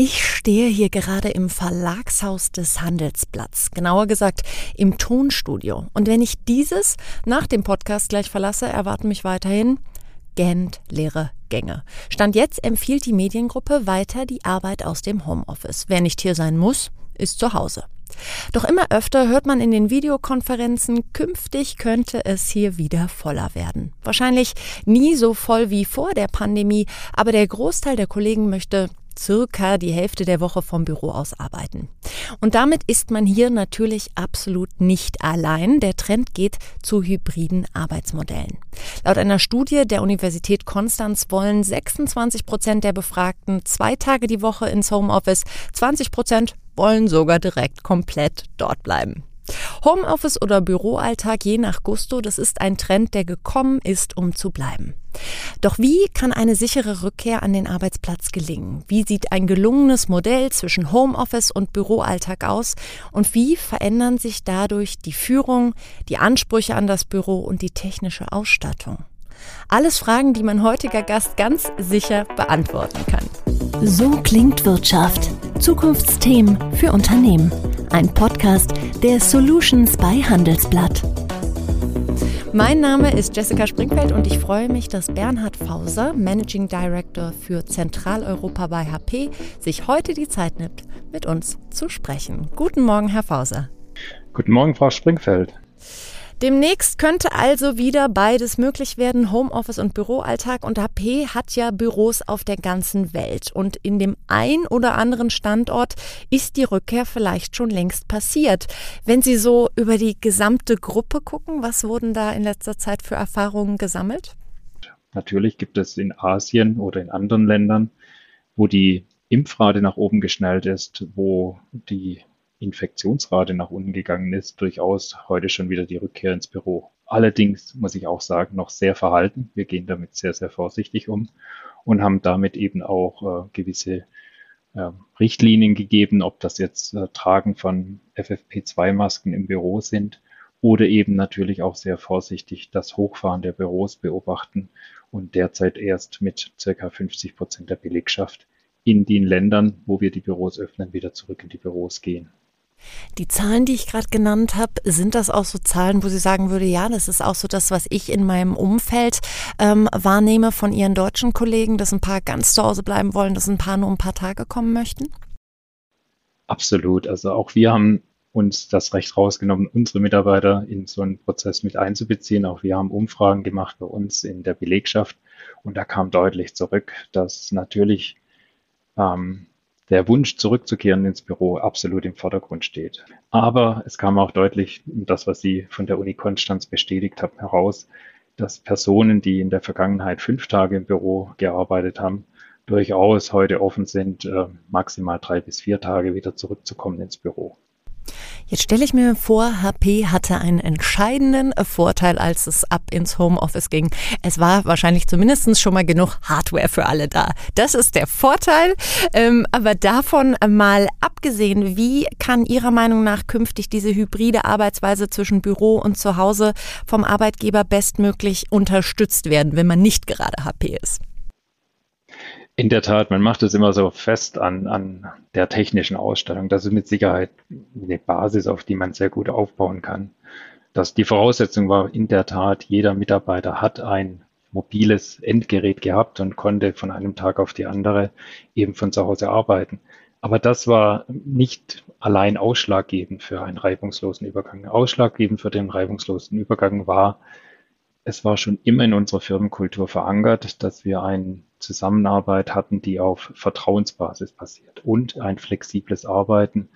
Ich stehe hier gerade im Verlagshaus des Handelsblatts, genauer gesagt im Tonstudio. Und wenn ich dieses nach dem Podcast gleich verlasse, erwarten mich weiterhin gähnend leere Gänge. Stand jetzt empfiehlt die Mediengruppe weiter die Arbeit aus dem Homeoffice. Wer nicht hier sein muss, ist zu Hause. Doch immer öfter hört man in den Videokonferenzen, künftig könnte es hier wieder voller werden. Wahrscheinlich nie so voll wie vor der Pandemie, aber der Großteil der Kollegen möchte circa die Hälfte der Woche vom Büro aus arbeiten. Und damit ist man hier natürlich absolut nicht allein. Der Trend geht zu hybriden Arbeitsmodellen. Laut einer Studie der Universität Konstanz wollen 26 Prozent der Befragten zwei Tage die Woche ins Homeoffice, 20 Prozent wollen sogar direkt komplett dort bleiben. Homeoffice oder Büroalltag je nach Gusto, das ist ein Trend, der gekommen ist, um zu bleiben. Doch wie kann eine sichere Rückkehr an den Arbeitsplatz gelingen? Wie sieht ein gelungenes Modell zwischen Homeoffice und Büroalltag aus? Und wie verändern sich dadurch die Führung, die Ansprüche an das Büro und die technische Ausstattung? Alles Fragen, die mein heutiger Gast ganz sicher beantworten kann. So klingt Wirtschaft. Zukunftsthemen für Unternehmen. Ein Podcast der Solutions bei Handelsblatt. Mein Name ist Jessica Springfeld und ich freue mich, dass Bernhard Fauser, Managing Director für Zentraleuropa bei HP, sich heute die Zeit nimmt, mit uns zu sprechen. Guten Morgen, Herr Fauser. Guten Morgen, Frau Springfeld. Demnächst könnte also wieder beides möglich werden, Homeoffice und Büroalltag. Und HP hat ja Büros auf der ganzen Welt. Und in dem ein oder anderen Standort ist die Rückkehr vielleicht schon längst passiert. Wenn Sie so über die gesamte Gruppe gucken, was wurden da in letzter Zeit für Erfahrungen gesammelt? Natürlich gibt es in Asien oder in anderen Ländern, wo die Impfrate nach oben geschnellt ist, wo die Infektionsrate nach unten gegangen ist, durchaus heute schon wieder die Rückkehr ins Büro. Allerdings muss ich auch sagen, noch sehr verhalten. Wir gehen damit sehr, sehr vorsichtig um und haben damit eben auch äh, gewisse äh, Richtlinien gegeben, ob das jetzt äh, Tragen von FFP2-Masken im Büro sind oder eben natürlich auch sehr vorsichtig das Hochfahren der Büros beobachten und derzeit erst mit circa 50 Prozent der Belegschaft in den Ländern, wo wir die Büros öffnen, wieder zurück in die Büros gehen. Die Zahlen, die ich gerade genannt habe, sind das auch so Zahlen, wo Sie sagen würde, ja, das ist auch so das, was ich in meinem Umfeld ähm, wahrnehme von Ihren deutschen Kollegen, dass ein paar ganz zu Hause bleiben wollen, dass ein paar nur ein paar Tage kommen möchten? Absolut. Also auch wir haben uns das Recht rausgenommen, unsere Mitarbeiter in so einen Prozess mit einzubeziehen. Auch wir haben Umfragen gemacht bei uns in der Belegschaft und da kam deutlich zurück, dass natürlich ähm, der Wunsch zurückzukehren ins Büro absolut im Vordergrund steht. Aber es kam auch deutlich das, was Sie von der Uni Konstanz bestätigt haben, heraus, dass Personen, die in der Vergangenheit fünf Tage im Büro gearbeitet haben, durchaus heute offen sind, äh, maximal drei bis vier Tage wieder zurückzukommen ins Büro. Jetzt stelle ich mir vor, HP hatte einen entscheidenden Vorteil, als es ab ins Homeoffice ging. Es war wahrscheinlich zumindest schon mal genug Hardware für alle da. Das ist der Vorteil. Ähm, aber davon mal abgesehen, wie kann Ihrer Meinung nach künftig diese hybride Arbeitsweise zwischen Büro und Zuhause vom Arbeitgeber bestmöglich unterstützt werden, wenn man nicht gerade HP ist? In der Tat, man macht es immer so fest an, an der technischen Ausstattung. Das ist mit Sicherheit eine Basis, auf die man sehr gut aufbauen kann. Dass die Voraussetzung war in der Tat, jeder Mitarbeiter hat ein mobiles Endgerät gehabt und konnte von einem Tag auf die andere eben von zu Hause arbeiten. Aber das war nicht allein ausschlaggebend für einen reibungslosen Übergang. Ausschlaggebend für den reibungslosen Übergang war, es war schon immer in unserer Firmenkultur verankert, dass wir eine Zusammenarbeit hatten, die auf Vertrauensbasis basiert und ein flexibles Arbeiten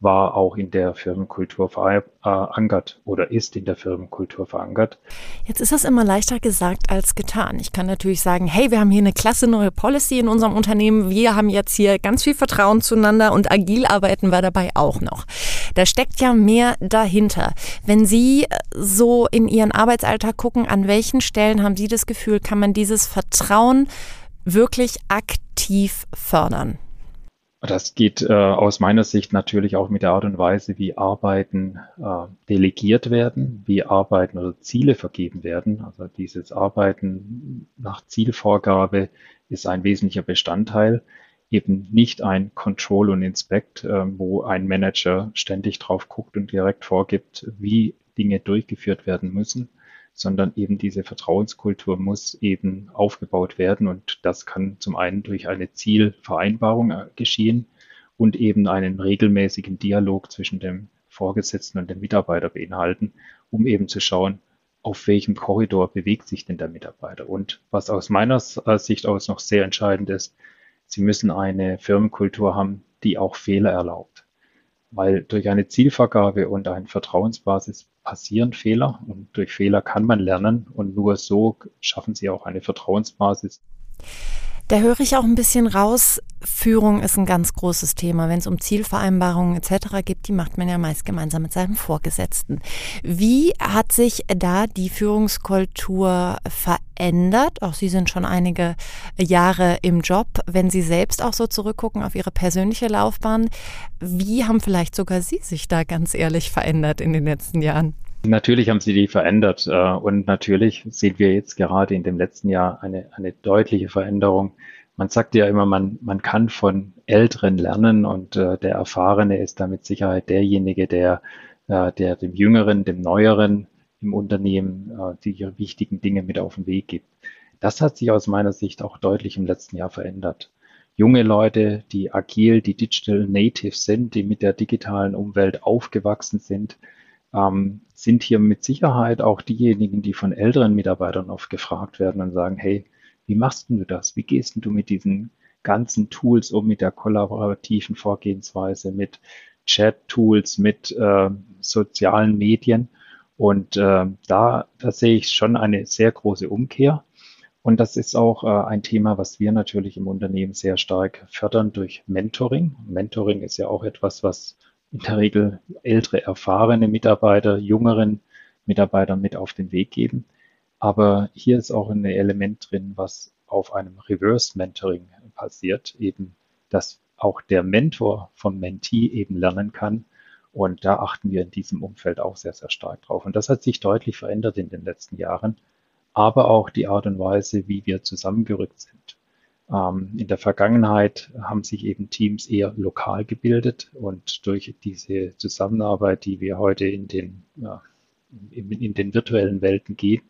war auch in der Firmenkultur verankert oder ist in der Firmenkultur verankert. Jetzt ist das immer leichter gesagt als getan. Ich kann natürlich sagen, hey, wir haben hier eine klasse neue Policy in unserem Unternehmen. Wir haben jetzt hier ganz viel Vertrauen zueinander und agil arbeiten wir dabei auch noch. Da steckt ja mehr dahinter. Wenn Sie so in Ihren Arbeitsalltag gucken, an welchen Stellen haben Sie das Gefühl, kann man dieses Vertrauen wirklich aktiv fördern? Das geht äh, aus meiner Sicht natürlich auch mit der Art und Weise, wie Arbeiten äh, delegiert werden, wie Arbeiten oder Ziele vergeben werden. Also dieses Arbeiten nach Zielvorgabe ist ein wesentlicher Bestandteil. eben nicht ein Control und Inspect, äh, wo ein Manager ständig drauf guckt und direkt vorgibt, wie Dinge durchgeführt werden müssen, sondern eben diese Vertrauenskultur muss eben aufgebaut werden und das kann zum einen durch eine Zielvereinbarung äh, geschehen und eben einen regelmäßigen Dialog zwischen dem Vorgesetzten und dem Mitarbeiter beinhalten, um eben zu schauen, auf welchem Korridor bewegt sich denn der Mitarbeiter. Und was aus meiner Sicht aus noch sehr entscheidend ist, Sie müssen eine Firmenkultur haben, die auch Fehler erlaubt. Weil durch eine Zielvergabe und eine Vertrauensbasis passieren Fehler und durch Fehler kann man lernen und nur so schaffen Sie auch eine Vertrauensbasis. Da höre ich auch ein bisschen raus, Führung ist ein ganz großes Thema. Wenn es um Zielvereinbarungen etc. geht, die macht man ja meist gemeinsam mit seinem Vorgesetzten. Wie hat sich da die Führungskultur verändert? Auch Sie sind schon einige Jahre im Job. Wenn Sie selbst auch so zurückgucken auf Ihre persönliche Laufbahn, wie haben vielleicht sogar Sie sich da ganz ehrlich verändert in den letzten Jahren? Natürlich haben sie die verändert äh, und natürlich sehen wir jetzt gerade in dem letzten Jahr eine, eine deutliche Veränderung. Man sagt ja immer, man, man kann von Älteren lernen und äh, der Erfahrene ist da mit Sicherheit derjenige, der, äh, der dem Jüngeren, dem Neueren im Unternehmen die wichtigen Dinge mit auf den Weg gibt. Das hat sich aus meiner Sicht auch deutlich im letzten Jahr verändert. Junge Leute, die agil, die digital native sind, die mit der digitalen Umwelt aufgewachsen sind, ähm, sind hier mit Sicherheit auch diejenigen, die von älteren Mitarbeitern oft gefragt werden und sagen, hey, wie machst du das? Wie gehst du mit diesen ganzen Tools um, mit der kollaborativen Vorgehensweise, mit Chat-Tools, mit äh, sozialen Medien? Und äh, da, da sehe ich schon eine sehr große Umkehr. Und das ist auch äh, ein Thema, was wir natürlich im Unternehmen sehr stark fördern durch Mentoring. Mentoring ist ja auch etwas, was in der Regel ältere, erfahrene Mitarbeiter, jüngeren Mitarbeitern mit auf den Weg geben. Aber hier ist auch ein Element drin, was auf einem Reverse Mentoring passiert, eben, dass auch der Mentor vom Mentee eben lernen kann. Und da achten wir in diesem Umfeld auch sehr, sehr stark drauf. Und das hat sich deutlich verändert in den letzten Jahren, aber auch die Art und Weise, wie wir zusammengerückt sind. Ähm, in der Vergangenheit haben sich eben Teams eher lokal gebildet und durch diese Zusammenarbeit, die wir heute in den, in, den virtuellen Welten gehen,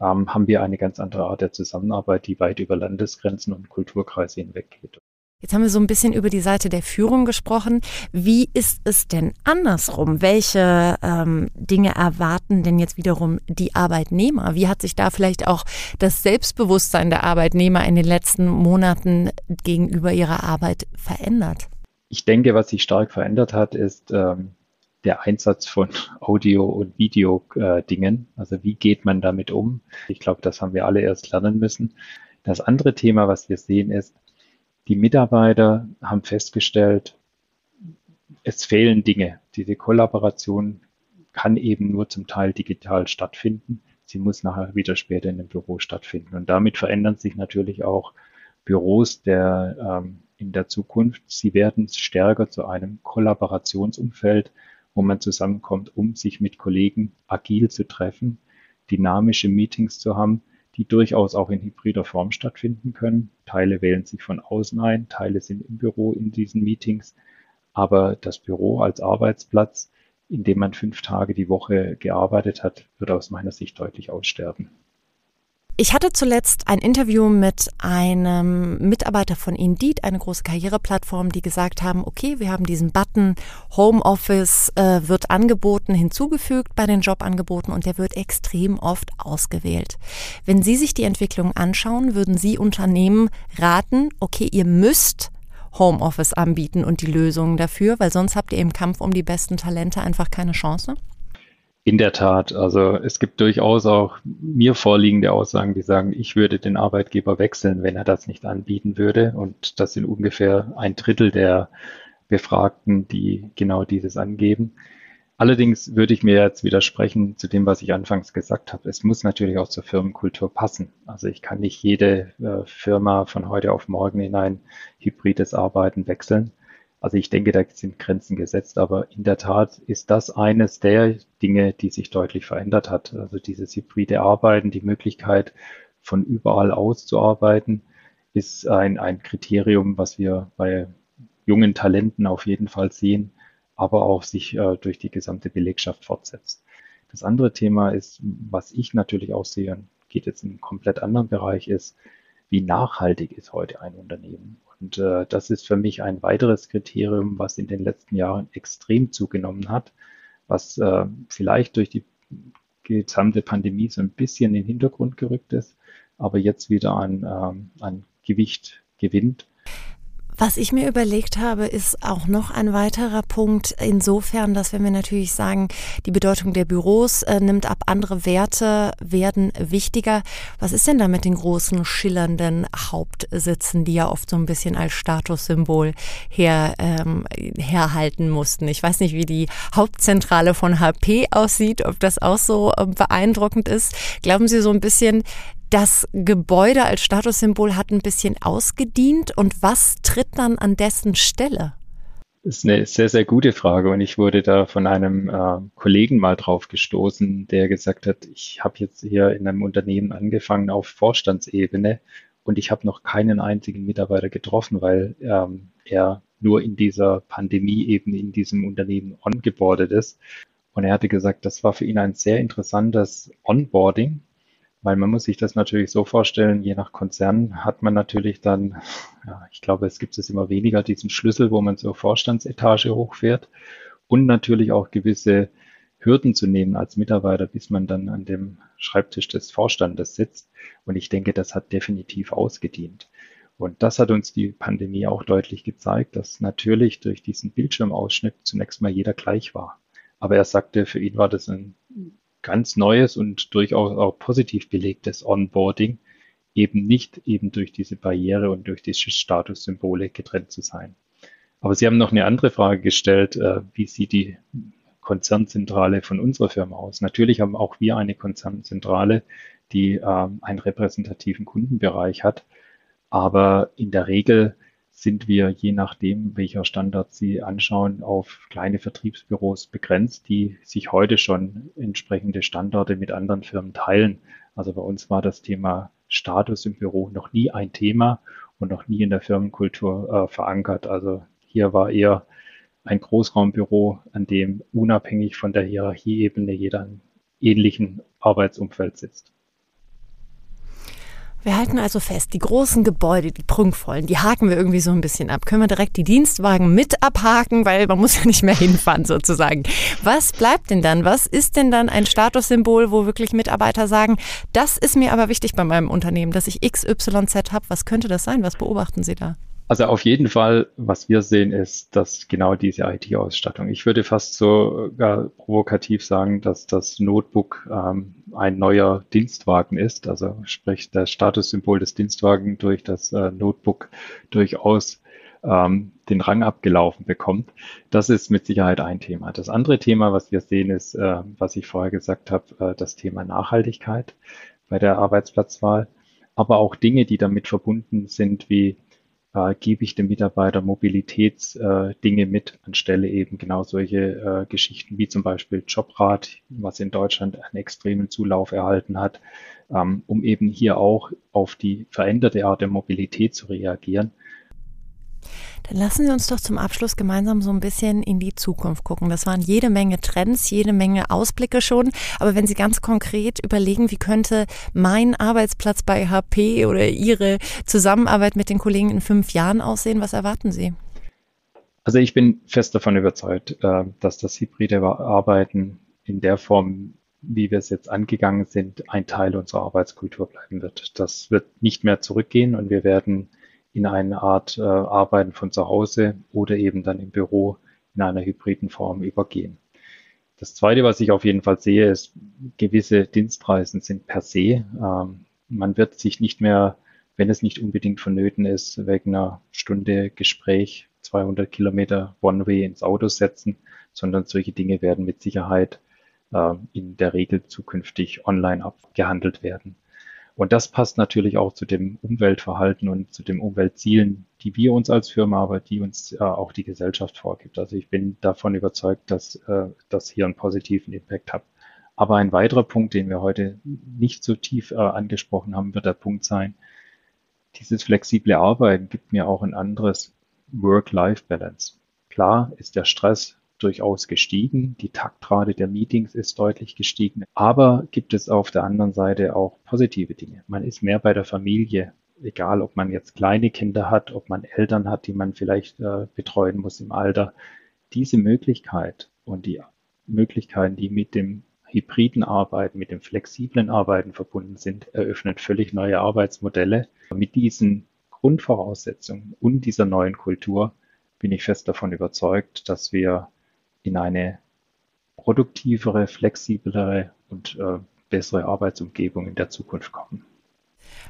ähm, haben wir eine ganz andere Art der Zusammenarbeit, die weit über Landesgrenzen und Kulturkreise hinweg geht. Jetzt haben wir so ein bisschen über die Seite der Führung gesprochen. Wie ist es denn andersrum? Welche ähm, Dinge erwarten denn jetzt wiederum die Arbeitnehmer? Wie hat sich da vielleicht auch das Selbstbewusstsein der Arbeitnehmer in den letzten Monaten gegenüber ihrer Arbeit verändert? Ich denke, was sich stark verändert hat, ist ähm, der Einsatz von Audio- und Video-Dingen. Äh, also wie geht man damit um? Ich glaube, das haben wir alle erst lernen müssen. Das andere Thema, was wir sehen, ist, die Mitarbeiter haben festgestellt, es fehlen Dinge. Diese Kollaboration kann eben nur zum Teil digital stattfinden. Sie muss nachher wieder später in dem Büro stattfinden. Und damit verändern sich natürlich auch Büros der, ähm, in der Zukunft. Sie werden stärker zu einem Kollaborationsumfeld, wo man zusammenkommt, um sich mit Kollegen agil zu treffen, dynamische Meetings zu haben, die durchaus auch in hybrider Form stattfinden können. Teile wählen sich von außen ein, Teile sind im Büro in diesen Meetings. Aber das Büro als Arbeitsplatz, in dem man fünf Tage die Woche gearbeitet hat, wird aus meiner Sicht deutlich aussterben. Ich hatte zuletzt ein Interview mit einem Mitarbeiter von Indeed, eine große Karriereplattform, die gesagt haben, okay, wir haben diesen Button Homeoffice äh, wird angeboten, hinzugefügt bei den Jobangeboten und der wird extrem oft ausgewählt. Wenn Sie sich die Entwicklung anschauen, würden Sie Unternehmen raten, okay, ihr müsst Homeoffice anbieten und die Lösungen dafür, weil sonst habt ihr im Kampf um die besten Talente einfach keine Chance? In der Tat, also es gibt durchaus auch mir vorliegende Aussagen, die sagen, ich würde den Arbeitgeber wechseln, wenn er das nicht anbieten würde. Und das sind ungefähr ein Drittel der Befragten, die genau dieses angeben. Allerdings würde ich mir jetzt widersprechen zu dem, was ich anfangs gesagt habe. Es muss natürlich auch zur Firmenkultur passen. Also ich kann nicht jede äh, Firma von heute auf morgen in ein hybrides Arbeiten wechseln. Also ich denke, da sind Grenzen gesetzt, aber in der Tat ist das eines der Dinge, die sich deutlich verändert hat. Also dieses hybride Arbeiten, die Möglichkeit, von überall aus zu arbeiten, ist ein, ein Kriterium, was wir bei jungen Talenten auf jeden Fall sehen, aber auch sich äh, durch die gesamte Belegschaft fortsetzt. Das andere Thema ist, was ich natürlich auch sehe, und geht jetzt in einen komplett anderen Bereich, ist, wie nachhaltig ist heute ein Unternehmen? Und äh, das ist für mich ein weiteres Kriterium, was in den letzten Jahren extrem zugenommen hat, was äh, vielleicht durch die gesamte Pandemie so ein bisschen in den Hintergrund gerückt ist, aber jetzt wieder an, ähm, an Gewicht gewinnt. Was ich mir überlegt habe, ist auch noch ein weiterer Punkt insofern, dass wenn wir natürlich sagen, die Bedeutung der Büros äh, nimmt ab, andere Werte werden wichtiger. Was ist denn da mit den großen schillernden Hauptsitzen, die ja oft so ein bisschen als Statussymbol her, ähm, herhalten mussten? Ich weiß nicht, wie die Hauptzentrale von HP aussieht, ob das auch so äh, beeindruckend ist. Glauben Sie so ein bisschen, das Gebäude als Statussymbol hat ein bisschen ausgedient und was tritt dann an dessen Stelle? Das ist eine sehr, sehr gute Frage und ich wurde da von einem äh, Kollegen mal drauf gestoßen, der gesagt hat, ich habe jetzt hier in einem Unternehmen angefangen auf Vorstandsebene und ich habe noch keinen einzigen Mitarbeiter getroffen, weil ähm, er nur in dieser Pandemie eben in diesem Unternehmen ongeboardet ist. Und er hatte gesagt, das war für ihn ein sehr interessantes Onboarding, weil man muss sich das natürlich so vorstellen, je nach Konzern hat man natürlich dann, ja, ich glaube, es gibt es immer weniger, diesen Schlüssel, wo man zur Vorstandsetage hochfährt und natürlich auch gewisse Hürden zu nehmen als Mitarbeiter, bis man dann an dem Schreibtisch des Vorstandes sitzt. Und ich denke, das hat definitiv ausgedient. Und das hat uns die Pandemie auch deutlich gezeigt, dass natürlich durch diesen Bildschirmausschnitt zunächst mal jeder gleich war. Aber er sagte, für ihn war das ein ganz neues und durchaus auch positiv belegtes Onboarding, eben nicht eben durch diese Barriere und durch diese Statussymbole getrennt zu sein. Aber Sie haben noch eine andere Frage gestellt, äh, wie sieht die Konzernzentrale von unserer Firma aus? Natürlich haben auch wir eine Konzernzentrale, die ähm, einen repräsentativen Kundenbereich hat, aber in der Regel sind wir, je nachdem, welcher Standard Sie anschauen, auf kleine Vertriebsbüros begrenzt, die sich heute schon entsprechende Standorte mit anderen Firmen teilen. Also bei uns war das Thema Status im Büro noch nie ein Thema und noch nie in der Firmenkultur äh, verankert. Also hier war eher ein Großraumbüro, an dem unabhängig von der Hierarchieebene jeder in ähnlichen Arbeitsumfeld sitzt. Wir halten also fest, die großen Gebäude, die prunkvollen, die haken wir irgendwie so ein bisschen ab. Können wir direkt die Dienstwagen mit abhaken, weil man muss ja nicht mehr hinfahren sozusagen. Was bleibt denn dann? Was ist denn dann ein Statussymbol, wo wirklich Mitarbeiter sagen, das ist mir aber wichtig bei meinem Unternehmen, dass ich XYZ habe. Was könnte das sein? Was beobachten Sie da? Also auf jeden Fall, was wir sehen, ist, dass genau diese IT-Ausstattung. Ich würde fast sogar provokativ sagen, dass das Notebook ähm, ein neuer Dienstwagen ist. Also sprich, das Statussymbol des Dienstwagen durch das äh, Notebook durchaus ähm, den Rang abgelaufen bekommt. Das ist mit Sicherheit ein Thema. Das andere Thema, was wir sehen, ist, äh, was ich vorher gesagt habe, äh, das Thema Nachhaltigkeit bei der Arbeitsplatzwahl, aber auch Dinge, die damit verbunden sind, wie äh, gebe ich dem Mitarbeiter Mobilitätsdinge äh, mit, anstelle eben genau solche äh, Geschichten wie zum Beispiel Jobrat, was in Deutschland einen extremen Zulauf erhalten hat, ähm, um eben hier auch auf die veränderte Art der Mobilität zu reagieren dann lassen Sie uns doch zum Abschluss gemeinsam so ein bisschen in die Zukunft gucken. Das waren jede Menge Trends, jede Menge Ausblicke schon. Aber wenn Sie ganz konkret überlegen, wie könnte mein Arbeitsplatz bei HP oder Ihre Zusammenarbeit mit den Kollegen in fünf Jahren aussehen, was erwarten Sie? Also ich bin fest davon überzeugt, äh, dass das hybride Arbeiten in der Form, wie wir es jetzt angegangen sind, ein Teil unserer Arbeitskultur bleiben wird. Das wird nicht mehr zurückgehen und wir werden in eine Art äh, Arbeiten von zu Hause oder eben dann im Büro in einer hybriden Form übergehen. Das Zweite, was ich auf jeden Fall sehe, ist, gewisse Dienstreisen sind per se. Ähm, man wird sich nicht mehr, wenn es nicht unbedingt vonnöten ist, wegen einer Stunde Gespräch 200 Kilometer One-Way ins Auto setzen, sondern solche Dinge werden mit Sicherheit äh, in der Regel zukünftig online abgehandelt werden. Und das passt natürlich auch zu dem Umweltverhalten und zu den Umweltzielen, die wir uns als Firma, aber die uns äh, auch die Gesellschaft vorgibt. Also ich bin davon überzeugt, dass äh, das hier einen positiven Impact hat. Aber ein weiterer Punkt, den wir heute nicht so tief äh, angesprochen haben, wird der Punkt sein, dieses flexible Arbeiten gibt mir auch ein anderes Work-Life-Balance. Klar ist der Stress durchaus gestiegen, die Taktrate der Meetings ist deutlich gestiegen, aber gibt es auf der anderen Seite auch positive Dinge. Man ist mehr bei der Familie, egal ob man jetzt kleine Kinder hat, ob man Eltern hat, die man vielleicht äh, betreuen muss im Alter. Diese Möglichkeit und die Möglichkeiten, die mit dem hybriden Arbeiten, mit dem flexiblen Arbeiten verbunden sind, eröffnet völlig neue Arbeitsmodelle. Mit diesen Grundvoraussetzungen und dieser neuen Kultur bin ich fest davon überzeugt, dass wir in eine produktivere, flexiblere und äh, bessere Arbeitsumgebung in der Zukunft kommen.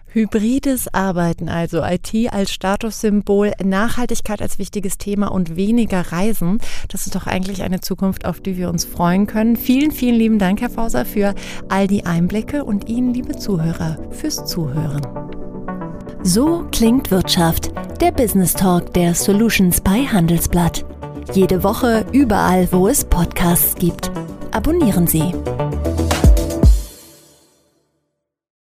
Hybrides Arbeiten, also IT als Statussymbol, Nachhaltigkeit als wichtiges Thema und weniger Reisen. Das ist doch eigentlich eine Zukunft, auf die wir uns freuen können. Vielen, vielen lieben Dank, Herr Fauser, für all die Einblicke und Ihnen, liebe Zuhörer, fürs Zuhören. So klingt Wirtschaft, der Business Talk der Solutions bei Handelsblatt. Jede Woche überall, wo es Podcasts gibt. Abonnieren Sie.